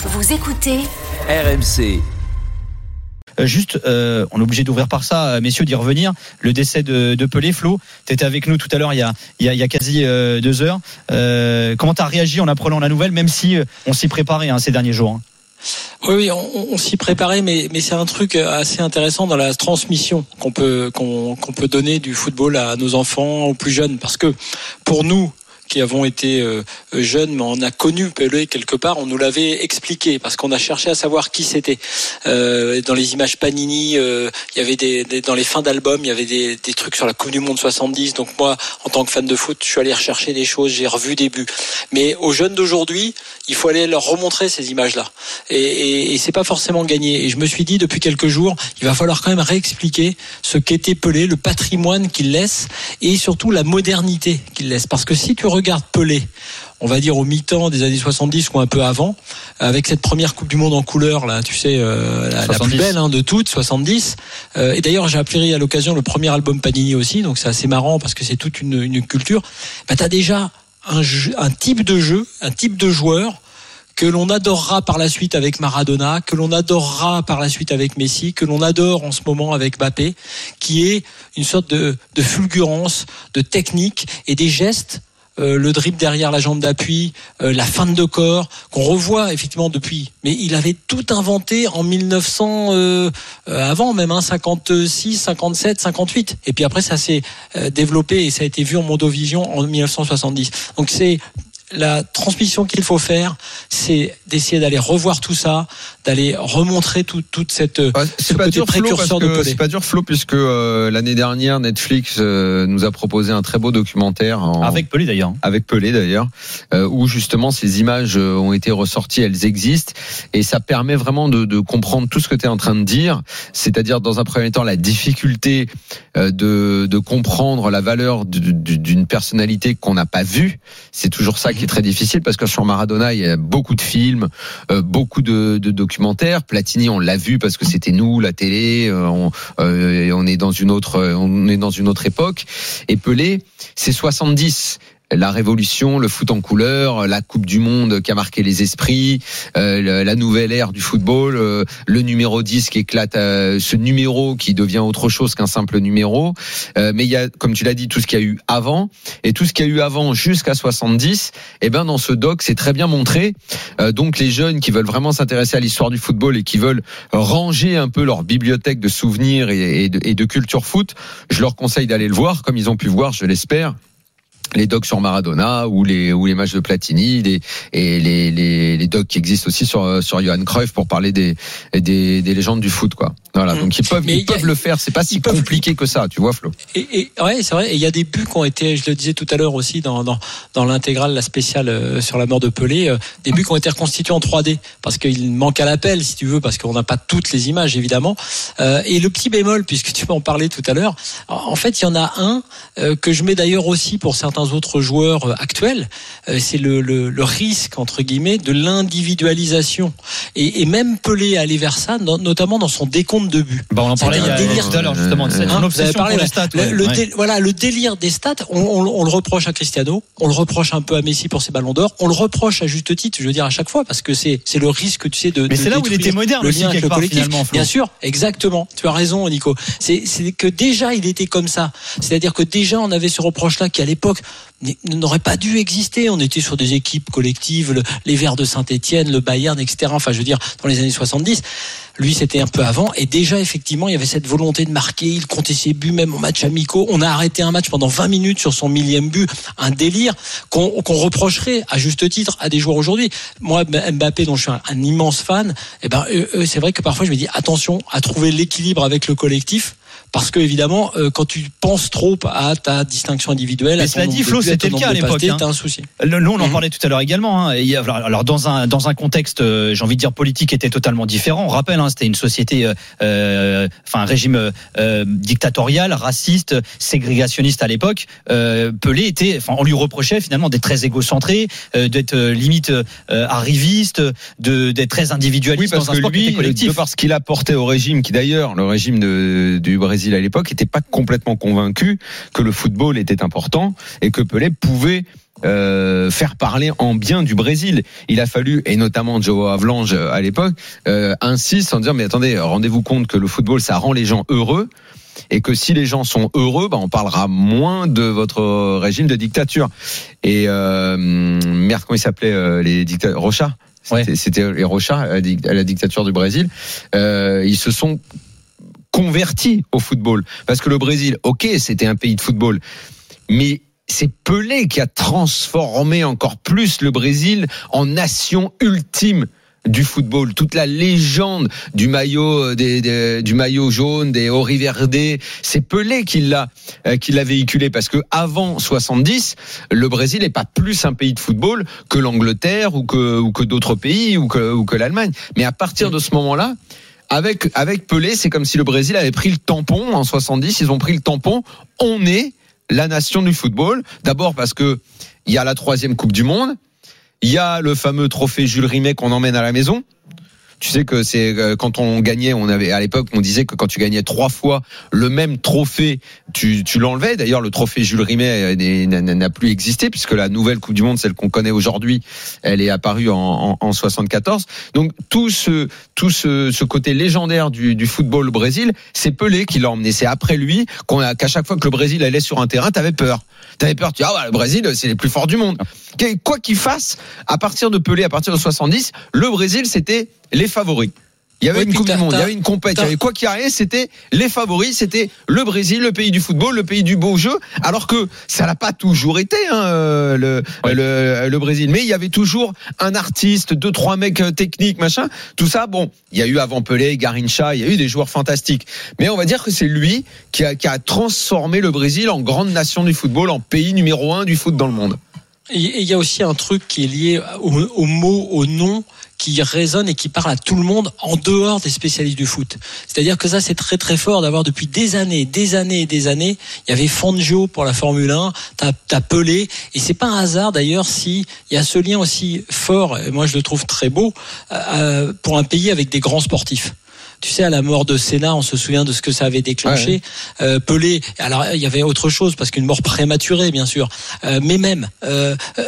Vous écoutez RMC. Euh, juste, euh, on est obligé d'ouvrir par ça, euh, messieurs, d'y revenir. Le décès de, de Pelé, Flo, tu étais avec nous tout à l'heure, il, y a, il, y a, il y a quasi euh, deux heures. Euh, comment tu as réagi en apprenant la nouvelle, même si on s'y préparait hein, ces derniers jours hein Oui, oui, on, on s'y préparait, mais, mais c'est un truc assez intéressant dans la transmission qu'on peut qu'on qu'on peut donner du football à nos enfants, aux plus jeunes, parce que pour nous, qui avons été euh, jeunes, mais on a connu Pelé quelque part, on nous l'avait expliqué parce qu'on a cherché à savoir qui c'était. Euh, dans les images Panini, euh, il y avait des, dans les fins d'album, il y avait des, des, trucs sur la Coupe du Monde 70. Donc moi, en tant que fan de foot, je suis allé rechercher des choses, j'ai revu des buts. Mais aux jeunes d'aujourd'hui, il faut aller leur remontrer ces images-là. Et, et, et c'est pas forcément gagné. Et je me suis dit depuis quelques jours, il va falloir quand même réexpliquer ce qu'était Pelé, le patrimoine qu'il laisse et surtout la modernité qu'il laisse. Parce que si tu regarde Pelé, on va dire au mi-temps des années 70 ou un peu avant, avec cette première Coupe du Monde en couleur, là, tu sais, euh, la, la, plus belle hein, de toutes, 70. Euh, et d'ailleurs, j'ai appelé à l'occasion le premier album Panini aussi, donc c'est assez marrant parce que c'est toute une, une culture. Bah, tu as déjà un, jeu, un type de jeu, un type de joueur que l'on adorera par la suite avec Maradona, que l'on adorera par la suite avec Messi, que l'on adore en ce moment avec Mbappé, qui est une sorte de, de fulgurance, de technique et des gestes le drip derrière la jambe d'appui, euh, la fin de corps, qu'on revoit effectivement depuis. Mais il avait tout inventé en 1900, euh, avant même, hein, 56, 57, 58. Et puis après, ça s'est développé et ça a été vu en Mondovision en 1970. Donc c'est la transmission qu'il faut faire, c'est d'essayer d'aller revoir tout ça, d'aller remontrer tout, toute cette ouais, ce pas côté dur, précurseur Flo, de Pelé. C'est pas dur, Flo, puisque euh, l'année dernière, Netflix euh, nous a proposé un très beau documentaire en, Avec Pelé d'ailleurs. avec Pelé d'ailleurs, euh, où justement ces images euh, ont été ressorties, elles existent, et ça permet vraiment de, de comprendre tout ce que tu es en train de dire, c'est-à-dire dans un premier temps la difficulté euh, de, de comprendre la valeur du- du- d'une personnalité qu'on n'a pas vue. C'est toujours ça qui est très difficile parce que sur Maradona, il y a beaucoup de films, euh, beaucoup de, documentaires. Platini, on l'a vu parce que c'était nous, la télé. euh, on, euh, on est dans une autre, on est dans une autre époque. Et Pelé, c'est 70 la révolution, le foot en couleur, la Coupe du Monde qui a marqué les esprits, euh, la nouvelle ère du football, euh, le numéro 10 qui éclate, euh, ce numéro qui devient autre chose qu'un simple numéro. Euh, mais il y a, comme tu l'as dit, tout ce qu'il y a eu avant et tout ce qu'il y a eu avant jusqu'à 70. Et ben dans ce doc, c'est très bien montré. Euh, donc les jeunes qui veulent vraiment s'intéresser à l'histoire du football et qui veulent ranger un peu leur bibliothèque de souvenirs et de, et de culture foot, je leur conseille d'aller le voir, comme ils ont pu voir, je l'espère les docs sur Maradona ou les ou les matchs de Platini et les, les, docs qui existent aussi sur sur Johan Cruyff pour parler des des, des légendes du foot quoi voilà Mm. donc ils peuvent ils a- le faire c'est pas si peuvent- compliqué que ça tu vois Flo Et, et ouais, c'est vrai. Il y a des buts qui ont été, je le disais tout à l'heure aussi dans dans, dans l'intégrale, la spéciale euh, sur la mort de Pelé, euh, des buts qui ont été reconstitués en 3D parce qu'il manque à l'appel, si tu veux, parce qu'on n'a pas toutes les images évidemment. Euh, et le petit bémol, puisque tu m'en parlais tout à l'heure, en fait, il y en a un que je mets d'ailleurs aussi pour certains autres joueurs actuels. C'est le, le le risque entre guillemets de l'individualisation. Et, et même Pelé allé vers ça, no- notamment dans son décompte de buts. Bah, on en parlait il y un a délire. tout à l'heure justement. C'est Hein, une obsession parlé, pour les là. stats. Le, ouais, le ouais. dé- voilà, le délire des stats, on, on- on le reproche à Cristiano, on le reproche un peu à Messi pour ses ballons d'or, on le reproche à juste titre, je veux dire à chaque fois, parce que c'est c'est le risque, tu sais, de. Mais c'est là où il était moderne le aussi, lien avec le part, collectif. finalement. Bien sûr, exactement. Tu as raison, Nico. C'est c'est que déjà il était comme ça. C'est-à-dire que déjà on avait ce reproche-là qui à l'époque n'aurait pas dû exister. On était sur des équipes collectives, le- les Verts de Saint-Etienne, le Bayern, etc. Enfin, je veux dire, dans les années 70. Lui, c'était un peu avant. Et déjà, effectivement, il y avait cette volonté de marquer. Il comptait ses buts même en match amicaux. On a arrêté un match pendant 20 minutes sur son millième but. Un délire qu'on reprocherait à juste titre à des joueurs aujourd'hui. Moi, Mbappé, dont je suis un, immense fan, eh ben, c'est vrai que parfois je me dis attention à trouver l'équilibre avec le collectif. Parce que évidemment, euh, quand tu penses trop à ta distinction individuelle, Mais à ton cela dit, Flo, c'était le cas à l'époque, hein. t'as un souci. Le- Nous, on en Mhm. parlait tout à l'heure également. hein. Et alors, dans un dans un contexte, euh, j'ai envie de dire politique, était totalement différent. On rappelle, hein, c'était une société, euh, euh, enfin un régime euh, dictatorial, raciste, ségrégationniste à l'époque. Euh, Pelé était, enfin, on lui reprochait finalement d'être très égocentré, euh, d'être euh, limite euh, arriviste, de d'être très individualiste oui parce dans un que sport qui lui était collectif. de par ce qu'il apportait au régime qui d'ailleurs le régime de, du Brésil à l'époque n'était pas complètement convaincu que le football était important et que Pelé pouvait euh, faire parler en bien du Brésil. Il a fallu, et notamment Joe Avlange euh, à l'époque, euh, insiste en disant mais attendez, rendez-vous compte que le football ça rend les gens heureux et que si les gens sont heureux, bah, on parlera moins de votre régime de dictature. Et euh, merde, comment il s'appelait euh, les dictateurs Rocha? C'était les Rocha à la dictature du Brésil. Euh, ils se sont convertis au football. Parce que le Brésil, ok, c'était un pays de football, mais c'est Pelé qui a transformé encore plus le Brésil en nation ultime du football, toute la légende du maillot euh, des, du maillot jaune des Verde, c'est Pelé qui l'a euh, qui l'a véhiculé. Parce que avant 70, le Brésil n'est pas plus un pays de football que l'Angleterre ou que d'autres pays ou que l'Allemagne. Mais à partir de ce moment-là, avec avec Pelé, c'est comme si le Brésil avait pris le tampon en 70, ils ont pris le tampon, on est la nation du football. D'abord parce que il y a la troisième Coupe du Monde, il y a le fameux trophée Jules Rimet qu'on emmène à la maison. Tu sais que c'est euh, quand on gagnait, on avait à l'époque, on disait que quand tu gagnais trois fois le même trophée, tu, tu l'enlevais. D'ailleurs, le trophée Jules Rimet euh, n'a plus existé puisque la nouvelle Coupe du Monde, celle qu'on connaît aujourd'hui, elle est apparue en, en, 74. Donc tout ce tout ce, ce côté légendaire du, du football au Brésil, c'est Pelé qui l'a emmené. C'est après lui qu'on a qu'à chaque fois que le Brésil allait sur un terrain, t'avais peur. T'avais peur. Tu dis, ah bah, le Brésil, c'est les plus forts du monde. Quoi qu'il fasse, à partir de Pelé, à partir de 70, le Brésil, c'était les favoris. Il y avait une Coupe du Monde, il y avait une compétition, il y avait quoi qu'il arrive, c'était les favoris, c'était le Brésil, le pays du football, le pays du beau jeu, alors que ça n'a pas toujours été hein, euh, le, le, le, Brésil. Mais il y avait toujours un artiste, deux, trois mecs euh, techniques, machin. Tout ça, bon, il y a eu avant Pelé, Garincha, il y a eu des joueurs fantastiques. Mais on va dire que c'est lui qui a, qui a transformé le Brésil en grande nation du football, en pays numéro un du foot dans le monde. Et il y a aussi un truc qui est lié au, au mot, au nom qui résonne et qui parle à tout le monde en dehors des spécialistes du foot. C'est-à-dire que ça, c'est très très fort d'avoir depuis des années, des années et des années. Il y avait Fangio pour la Formule 1, t'as as Pelé, et c'est pas un hasard d'ailleurs si il y a ce lien aussi fort, et moi je le trouve très beau, euh, pour un pays avec des grands sportifs tu sais, à la mort de Senna, on se souvient de ce que ça avait déclenché. Euh, Pelé, alors il y avait autre chose parce qu'une mort prématurée, bien sûr. Euh, mais même, euh, euh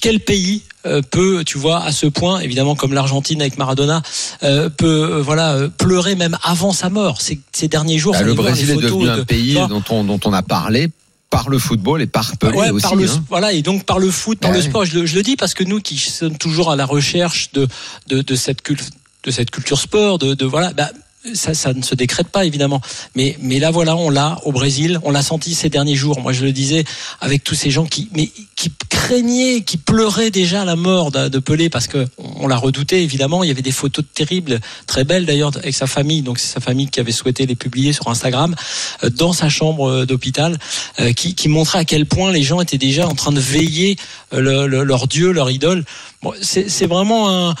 quel pays euh, peut, tu vois, à ce point, évidemment comme l'Argentine avec Maradona, euh, peut voilà pleurer même avant sa mort? Ces, ces derniers jours, bah, le Brésil est devenu un pays dont on, dont on a parlé par le football et par Pelé aussi. Par le, hein. Voilà, et donc par le foot, par le sport. Je le, je le, dis parce que nous qui sommes toujours à la recherche de, de, de cette culture de cette culture sport, de, de voilà, bah, ça, ça ne se décrète pas évidemment. Mais, mais là voilà, on l'a au Brésil, on l'a senti ces derniers jours. Moi je le disais avec tous ces gens qui, mais qui craignaient, qui pleuraient déjà la mort de, de Pelé parce que on l'a redouté évidemment. Il y avait des photos terribles, très belles d'ailleurs avec sa famille. Donc c'est sa famille qui avait souhaité les publier sur Instagram euh, dans sa chambre euh, d'hôpital, euh, qui, qui montrait à quel point les gens étaient déjà en train de veiller le, leur dieu, leur idole. Bon, c'est vraiment un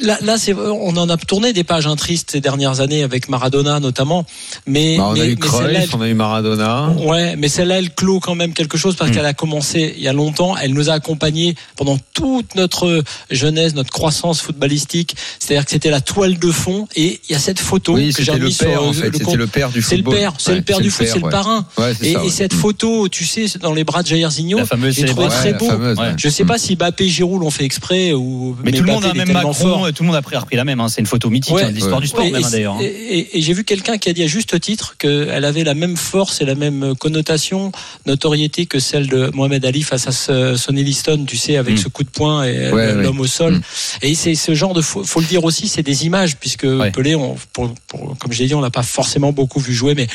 là, là c'est, on en a tourné des pages hein, tristes ces dernières années avec Maradona notamment. Mais, bah, on mais, a eu Cruyff, on a eu Maradona. Ouais, mais celle-là, elle clôt quand même quelque chose parce mm. qu'elle a commencé il y a longtemps. Elle nous a accompagnés pendant toute notre jeunesse, notre croissance footballistique. C'est-à-dire que c'était la toile de fond. Et il y a cette photo oui, que j'ai le père, en fait. C'était le père du football. C'est le père, c'est le père du foot, c'est le parrain. et, et, cette photo, tu sais, dans les bras de Jair Zinho, la fameuse j'ai trouvé très beau. Je sais pas si Bappé et Giroud l'ont fait exprès ou. Mais, tout le monde a même Macron, tout le monde a pris repris la même. Hein. C'est une photo mythique hein, de l'histoire du sport, même d'ailleurs. Hein. Et, j'ai vu quelqu'un qui a dit à juste titre qu'elle avait la même force et la même connotation, notoriété que celle de Mohamed Ali face à Sonny Liston, tu sais, avec mm. ce coup de poing et l'homme au sol. Mm. Et c'est ce genre de, faut, faut le dire aussi, c'est des images, puisque Pelé, on, pour, pour, comme je l'ai dit, on l'a pas forcément beaucoup vu jouer, mais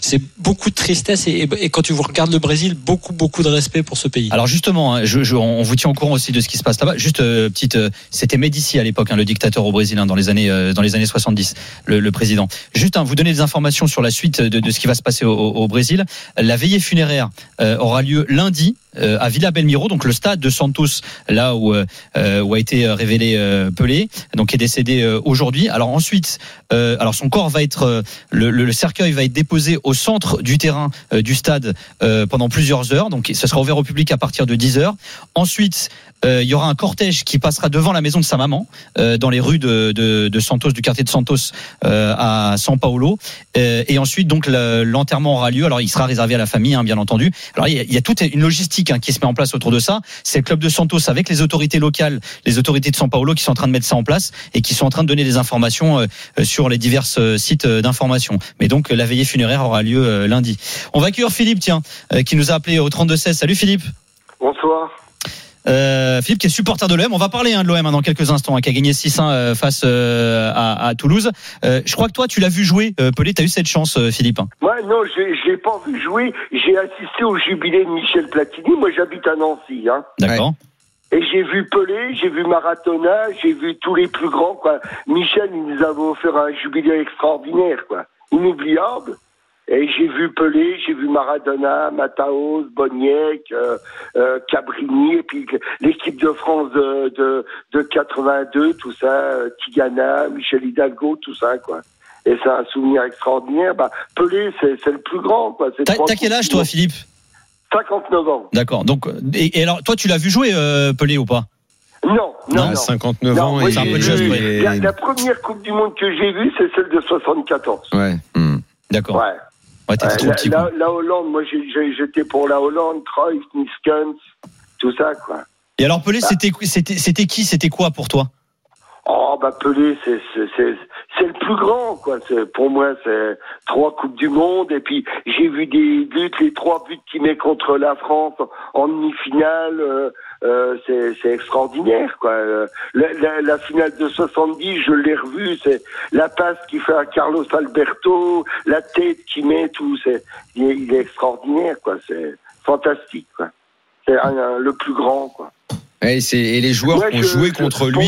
c'est beaucoup de tristesse et, et, quand tu regardes le Brésil, beaucoup, beaucoup de respect pour ce pays. Alors justement, je, je, on vous tient au courant aussi de ce qui se passe là-bas. Juste euh, petite, euh, c'était Médici à l'époque, hein, le dictateur au Brésil hein, dans les années euh, dans les années 70, le, le président. Juste, hein, vous donner des informations sur la suite de, ce qui va se passer au, au, Brésil. La veillée funéraire euh, aura lieu lundi euh, à Villa Belmiro, donc le stade de Santos, là où, euh, où a été révélé Pelé, donc est décédé aujourd'hui. Alors ensuite, alors son corps va être, le, cercueil va être déposé au centre du terrain du stade pendant plusieurs heures. Donc ce sera ouvert au public à partir de 10 heures. Ensuite, il y aura un cortège qui passera devant la maison de sa maman dans les rues de, Santos, du quartier de Santos à San Paolo. et ensuite, donc l'enterrement aura lieu. Alors il sera réservé à la famille, hein, bien entendu. Alors il y a toute une logistique hein, qui se met en place autour de ça. C'est le club de Santos avec les autorités locales, les autorités de São Paulo qui sont en train de mettre ça en place et qui sont en train de donner des informations euh, euh, sur les divers euh, sites d'information. Mais donc la veillée funéraire aura lieu lundi. On va accueillir Philippe, tiens, qui nous a appelé au 32 16. Salut Philippe. Bonsoir. Euh, Philippe qui est supporter de l'OM. On va parler hein, de l'OM hein, dans quelques instants, hein, qui a gagné 6-1 euh, face euh, à, à, Toulouse. Euh, je crois que toi, tu l'as vu jouer, Pelé. Tu as eu cette chance, Philippe. Ouais, non, je l'ai pas vu jouer. J'ai assisté au jubilé de Michel Platini. Moi, j'habite à Nancy. Hein. D'accord. Et j'ai vu Pelé, j'ai vu Maratona, j'ai vu tous les plus grands. Quoi. Michel, il nous avait offert un jubilé extraordinaire, quoi, inoubliable. Et j'ai vu Pelé, j'ai vu Maradona, Mataos, Boniek, euh, euh, Cabrini, et puis l'équipe de France de, de, de 82, tout ça, euh, Tigana, Michel Hidalgo, tout ça, quoi. Et c'est un souvenir extraordinaire. Bah, Pelé, c'est le plus grand, quoi. T'as quel âge, toi, Philippe? 59 ans. D'accord. Donc, et, alors, toi, tu l'as vu jouer, euh, Pelé, ou pas? Non, non, non. 59 ans. et c'est un peu de la, la, première Coupe du Monde que j'ai vue, c'est celle de 74. Ouais. Hmm. D'accord. Ouais. Ouais, trop petit, la, la, Hollande, moi j'étais pour la Hollande, Cruyff, Niskens, tout ça quoi. Et alors Pelé, c'était c'était qui, c'était quoi pour toi? Oh bah Pelé, c'est c'est le plus grand quoi. Pour moi, c'est trois coupes du monde et puis j'ai vu des buts, les trois buts qu'il met contre la France en demi-finale. Euh, euh, c'est extraordinaire quoi. Euh, la, la, finale de 70, je l'ai revu, c'est la passe qu'il fait à Carlos Alberto, la tête qu'il met, tout, c'est il, il, est extraordinaire quoi. C'est fantastique quoi. C'est le plus grand quoi. Et, et, les joueurs qui ont joué contre lui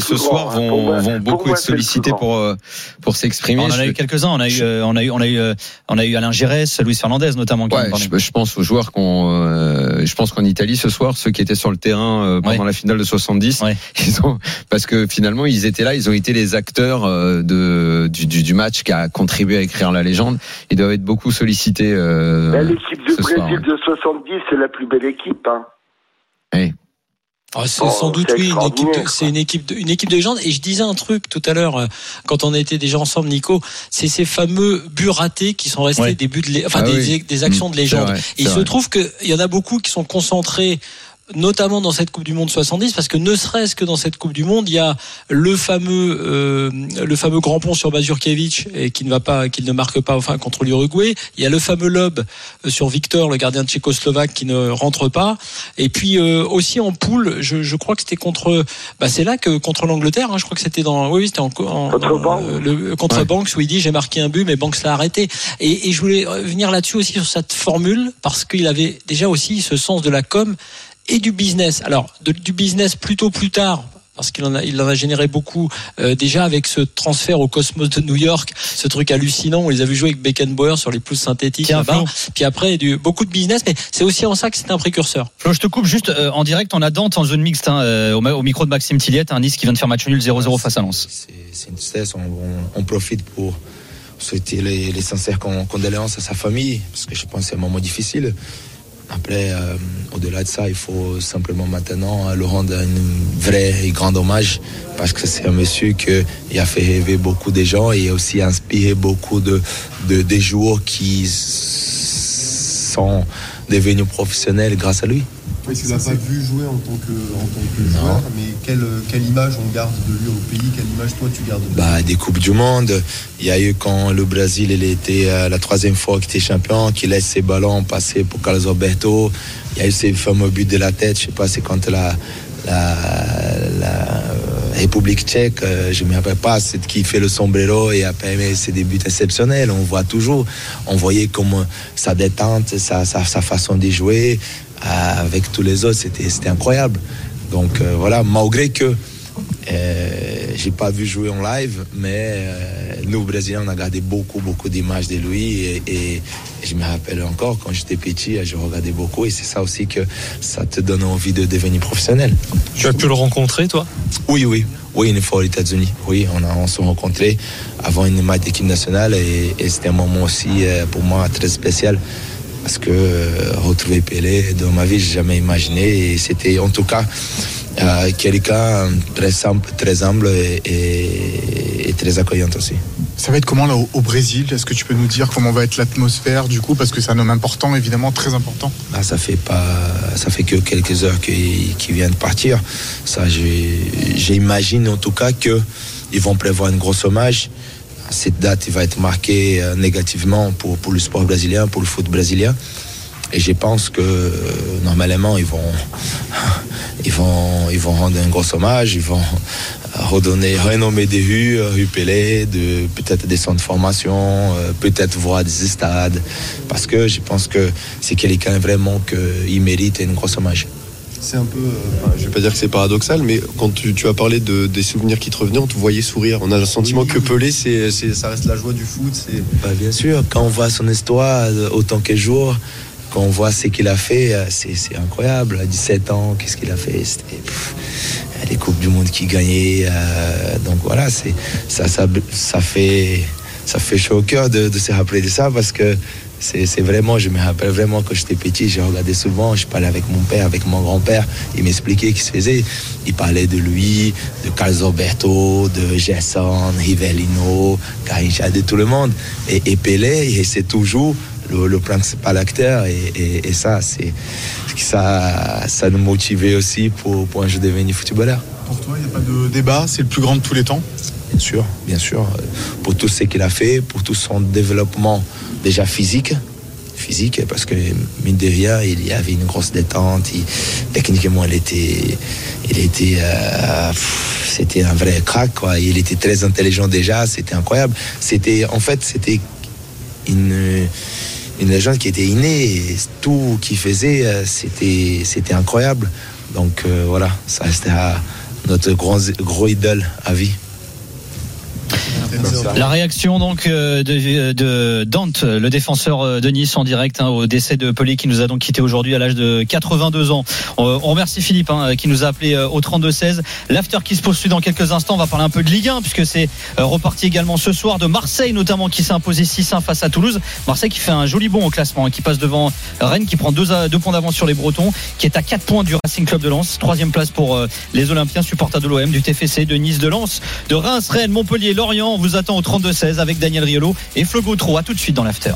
ce soir hein. vont, vont beaucoup être sollicités pour euh, pour s'exprimer. On en a eu quelques-uns. On a eu on a eu on a eu on a eu Alain Giresse, Luis Fernandez notamment. Ouais, je, pense aux joueurs qu'on. Euh, je pense qu'en Italie ce soir, ceux qui étaient sur le terrain euh, pendant la finale de 70, ils ont parce que finalement ils étaient là, ils ont été les acteurs de du, du, match qui a contribué à écrire la légende. Ils doivent être beaucoup sollicités. L'équipe de Brésil de 70, c'est la plus belle équipe. Hein. Ah, c'est oh, sans doute oui, une équipe, c'est une équipe, de, une équipe de légende. Et je disais un truc tout à l'heure euh, quand on était déjà ensemble, Nico, c'est ces fameux buts ratés qui sont restés des buts, de, enfin ah des, des, actions de mmh, légende. et il se trouve qu'il y en a beaucoup qui sont concentrés notamment dans cette Coupe du Monde 70, parce que ne serait-ce que dans cette Coupe du Monde, il y a le fameux euh, le fameux grand pont sur Mazurkiewicz et qui ne va pas, qui ne marque pas enfin contre l'Uruguay. Il y a le fameux lob euh, sur Victor, le gardien tchécoslovaque, qui ne rentre pas. Et puis euh, aussi en poule, je, je crois que c'était contre, bah c'est là que contre l'Angleterre, hein, je crois que c'était dans, oui, c'était en, contre, le, contre Banks où il dit j'ai marqué un but, mais Banks l'a arrêté. Et, et je voulais venir là-dessus aussi sur cette formule parce qu'il avait déjà aussi ce sens de la com et du business. Alors, du business plutôt plus tard, parce qu'il en a, il en a généré beaucoup euh, déjà avec ce transfert au Cosmos de New York, ce truc hallucinant. On les a vu jouer avec Beckenbauer sur les pelouses synthétiques là-bas. Puis après, du, beaucoup de business, mais c'est aussi en ça que c'est un précurseur. Flo, je te coupe juste euh, en direct. On a Dante en zone mixte hein, euh, au, micro de Maxime Tilliette, un Nice qui vient de faire match nul 0-0 face à Lens. C'est une. On, on, profite pour souhaiter les, les sincères condoléances à sa famille, parce que je pense que c'est un moment difficile. Après, euh, au-delà de ça, il faut simplement maintenant le rendre un vrai et grand hommage parce que c'est un monsieur qui a fait rêver beaucoup de gens et aussi inspiré beaucoup de, de joueurs qui sont devenus professionnels grâce à lui. Oui, tu l'as pas vu jouer en tant que, en tant que joueur, mais quelle, quelle, image on garde de lui au pays? Quelle image toi tu gardes de lui? Bah, Des Coupes du Monde. Il y a eu quand le Brésil il était euh, la troisième fois qu'il était champion, qu'il laisse ses ballons passer pour Carlos Alberto. Il y a eu ces fameux buts de la tête, je sais pas, c'est quand la, la, la République tchèque, euh, je ne me rappelle pas, c'est qui fait le sombrero et après, c'est des buts exceptionnels. On voit toujours, on voyait comme sa détente, sa, sa, sa façon de jouer avec tous les autres, c'était incroyable. Donc euh, voilà, malgré que euh, j'ai pas vu jouer en live, mais euh, nous Brésiliens on a gardé beaucoup beaucoup d'images de lui et, et, je me rappelle encore quand j'étais petit, je regardais beaucoup et c'est ça aussi que ça te donne envie de devenir professionnel. Tu as pu le rencontrer toi? Oui oui. Oui, une fois aux États-Unis. Oui, on, a, on s'est rencontrés avant une match d'équipe nationale et, et c'était un moment aussi euh, pour moi très spécial parce que euh, retrouver Pelé dans ma vie, j'ai jamais imaginé et c'était en tout cas euh, quelqu'un très simple, très humble et, et, et, très accueillant aussi. Ça va être comment là au, au Brésil? Est-ce que tu peux nous dire comment va être l'atmosphère du coup? Parce que c'est un homme important, évidemment, très important. Ah, ça fait pas, ça fait que quelques heures qu'il qu vient de partir. Ça, j'imagine en tout cas que ils vont prévoir un gros hommage. Cette date va être marquée euh, négativement pour, le sport brésilien, pour le foot brésilien. Et je pense que euh, normalement ils vont, ils vont, ils vont rendre un gros hommage, ils vont redonner, renommer des rues, rue Pelé, de peut-être des centres de formation, euh, peut-être voir des stades, parce que je pense que c'est quelqu'un vraiment qui mérite un gros hommage. C'est un peu, euh, je vais pas dire que c'est paradoxal, mais quand tu, tu as parlé de, des souvenirs qui te revenaient, on te voyait sourire. On a le sentiment oui. que Pelé, c'est, ça reste la joie du foot. Bah, bien sûr, quand on voit son histoire autant que jour, quand on voit ce qu'il a fait, c'est, incroyable. À 17 ans, qu'est-ce qu'il a fait? Pff, Les Coupes du Monde qu'il gagnait. Euh, donc voilà, c'est, ça, ça, ça, fait, ça fait chaud au cœur de, de se rappeler de ça parce que c'est vraiment, je me rappelle vraiment quand j'étais petit, j'ai regardé souvent, je parlais avec mon père, avec mon grand-père, il m'expliquait ce qu'il se faisait. Il parlait de lui, de Carlos Alberto, de Gerson, Rivellino, Garincha, de tout le monde. Et, et Pelé, c'est toujours le, principal acteur et, ça, c'est ça, ça nous motivait aussi pour, pour un jeu devenir footballeur. Pour toi, il n'y a pas de débat, c'est le plus grand de tous les temps? Bien sûr, bien sûr. Pour tout ce qu'il a fait, pour tout son développement déjà physique, physique parce que mine de rien il y avait une grosse détente. Techniquement il était il était euh, c'était un vrai crack quoi. Il était très intelligent déjà c'était incroyable. C'était en fait c'était une une légende qui était innée. Tout qu'il faisait c'était c'était incroyable. Donc euh, voilà ça restera notre gros idole à vie la réaction donc de, de, Dante, le défenseur de Nice en direct hein, au décès de Pelé qui nous a donc quitté aujourd'hui à l'âge de 82 ans. On, remercie Philippe hein, qui nous a appelé au 32-16. L'after qui se poursuit dans quelques instants. On va parler un peu de Ligue 1 puisque c'est reparti également ce soir de Marseille notamment qui s'est imposé 6-1 face à Toulouse. Marseille qui fait un joli bond au classement, hein, qui passe devant Rennes, qui prend deux, deux points d'avance sur les Bretons, qui est à 4 points du Racing Club de Lens. Troisième place pour les Olympiens, supporters de l'OM, du TFC, de Nice, de Lens, de Reims, Rennes, Montpellier, Lorient. On vous attend au 32-16 avec Daniel Riolo et Flo Gautreau. À tout de suite dans l'after.